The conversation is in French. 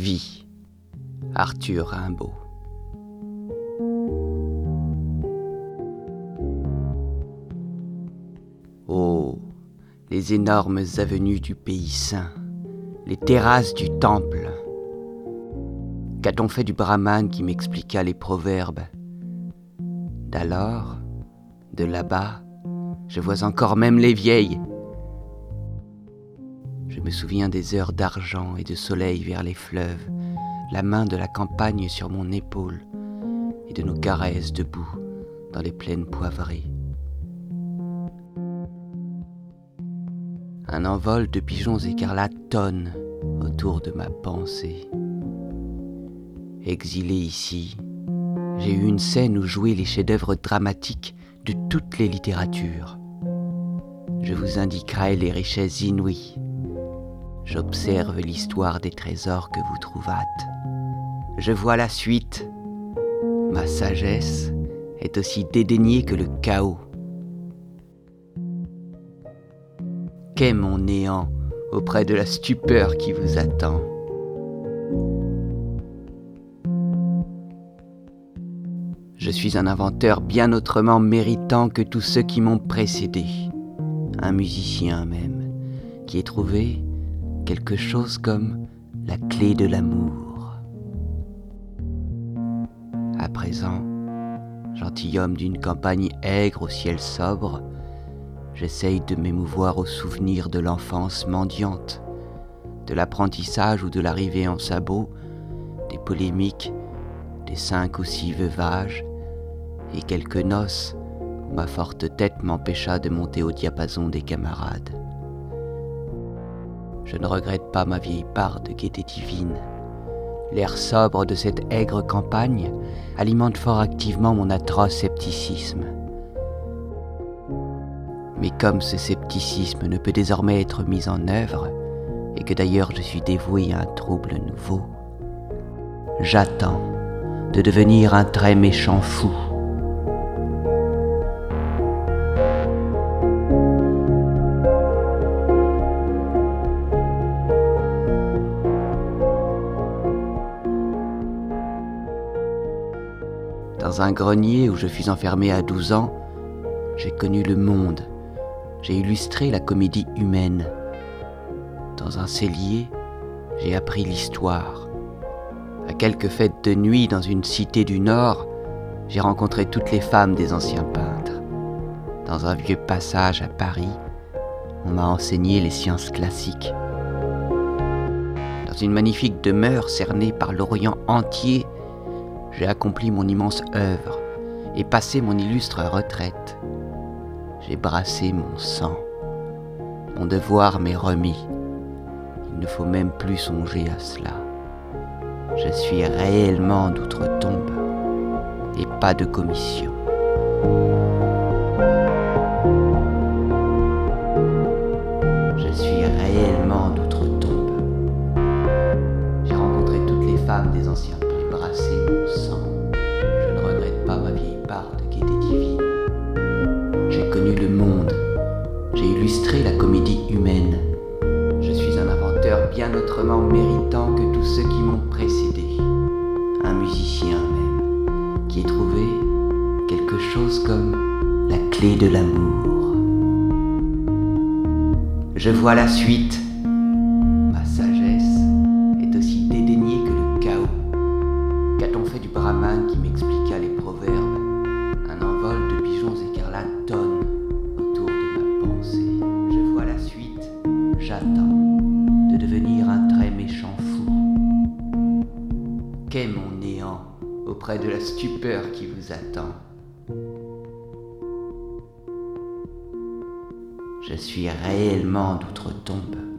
Vie, Arthur Rimbaud. Oh, les énormes avenues du pays saint, les terrasses du temple. Qu'a-t-on fait du brahman qui m'expliqua les proverbes? D'alors, de là-bas, je vois encore même les vieilles. Je me souviens des heures d'argent et de soleil vers les fleuves, la main de la campagne sur mon épaule et de nos caresses debout dans les plaines poivrées. Un envol de pigeons écarlates tonne autour de ma pensée. Exilé ici, j'ai eu une scène où jouaient les chefs-d'œuvre dramatiques de toutes les littératures. Je vous indiquerai les richesses inouïes. J'observe l'histoire des trésors que vous trouvâtes. Je vois la suite. Ma sagesse est aussi dédaignée que le chaos. qu'est mon néant auprès de la stupeur qui vous attend? Je suis un inventeur bien autrement méritant que tous ceux qui m'ont précédé, un musicien même, qui ait trouvé quelque chose comme la clé de l'amour. À présent, gentilhomme d'une campagne aigre au ciel sobre, J'essaye de m'émouvoir au souvenir de l'enfance mendiante, de l'apprentissage ou de l'arrivée en sabot, des polémiques, des cinq ou six veuvages, et quelques noces où ma forte tête m'empêcha de monter au diapason des camarades. Je ne regrette pas ma vieille part de gaieté divine. L'air sobre de cette aigre campagne alimente fort activement mon atroce scepticisme. Mais comme ce scepticisme ne peut désormais être mis en œuvre, et que d'ailleurs je suis dévoué à un trouble nouveau, j'attends de devenir un très méchant fou. Dans un grenier où je fus enfermé à 12 ans, j'ai connu le monde j'ai illustré la comédie humaine. Dans un cellier, j'ai appris l'histoire. À quelques fêtes de nuit dans une cité du Nord, j'ai rencontré toutes les femmes des anciens peintres. Dans un vieux passage à Paris, on m'a enseigné les sciences classiques. Dans une magnifique demeure cernée par l'Orient entier, j'ai accompli mon immense œuvre et passé mon illustre retraite j'ai brassé mon sang. Mon devoir m'est remis. Il ne faut même plus songer à cela. Je suis réellement d'outre-tombe et pas de commission. Je suis réellement d'outre-tombe. J'ai rencontré toutes les femmes des anciens mon sang. Je ne regrette pas ma vieille part de gaieté divine connu le monde, j'ai illustré la comédie humaine. Je suis un inventeur bien autrement méritant que tous ceux qui m'ont précédé. Un musicien même, qui ait trouvé quelque chose comme la clé de l'amour. Je vois la suite. Qu'est mon néant auprès de la stupeur qui vous attend Je suis réellement d'outre-tombe.